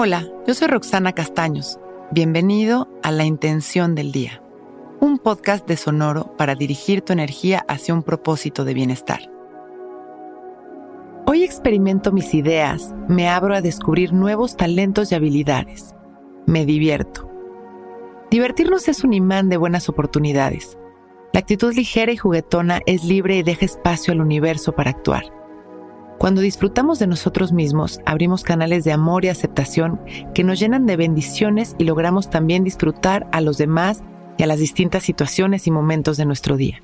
Hola, yo soy Roxana Castaños. Bienvenido a La Intención del Día, un podcast de Sonoro para dirigir tu energía hacia un propósito de bienestar. Hoy experimento mis ideas, me abro a descubrir nuevos talentos y habilidades. Me divierto. Divertirnos es un imán de buenas oportunidades. La actitud ligera y juguetona es libre y deja espacio al universo para actuar. Cuando disfrutamos de nosotros mismos, abrimos canales de amor y aceptación que nos llenan de bendiciones y logramos también disfrutar a los demás y a las distintas situaciones y momentos de nuestro día.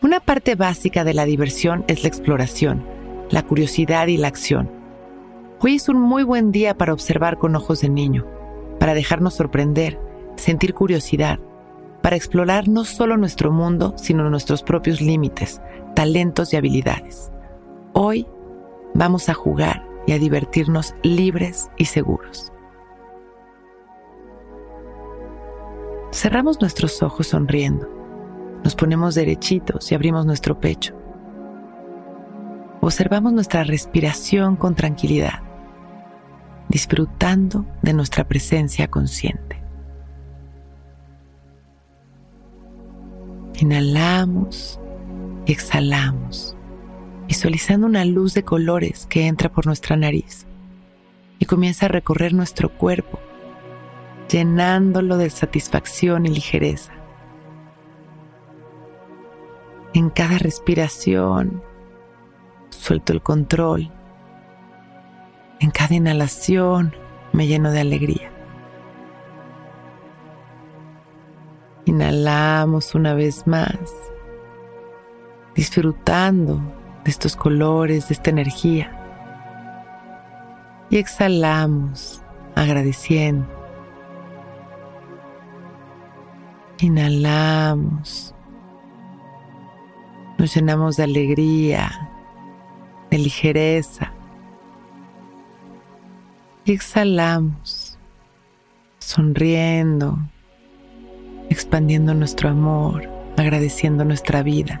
Una parte básica de la diversión es la exploración, la curiosidad y la acción. Hoy es un muy buen día para observar con ojos de niño, para dejarnos sorprender, sentir curiosidad, para explorar no solo nuestro mundo, sino nuestros propios límites, talentos y habilidades. Hoy vamos a jugar y a divertirnos libres y seguros. Cerramos nuestros ojos sonriendo, nos ponemos derechitos y abrimos nuestro pecho. Observamos nuestra respiración con tranquilidad, disfrutando de nuestra presencia consciente. Inhalamos y exhalamos visualizando una luz de colores que entra por nuestra nariz y comienza a recorrer nuestro cuerpo, llenándolo de satisfacción y ligereza. En cada respiración suelto el control. En cada inhalación me lleno de alegría. Inhalamos una vez más, disfrutando de estos colores, de esta energía. Y exhalamos agradeciendo. Inhalamos. Nos llenamos de alegría, de ligereza. Y exhalamos, sonriendo, expandiendo nuestro amor, agradeciendo nuestra vida.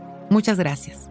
Muchas gracias.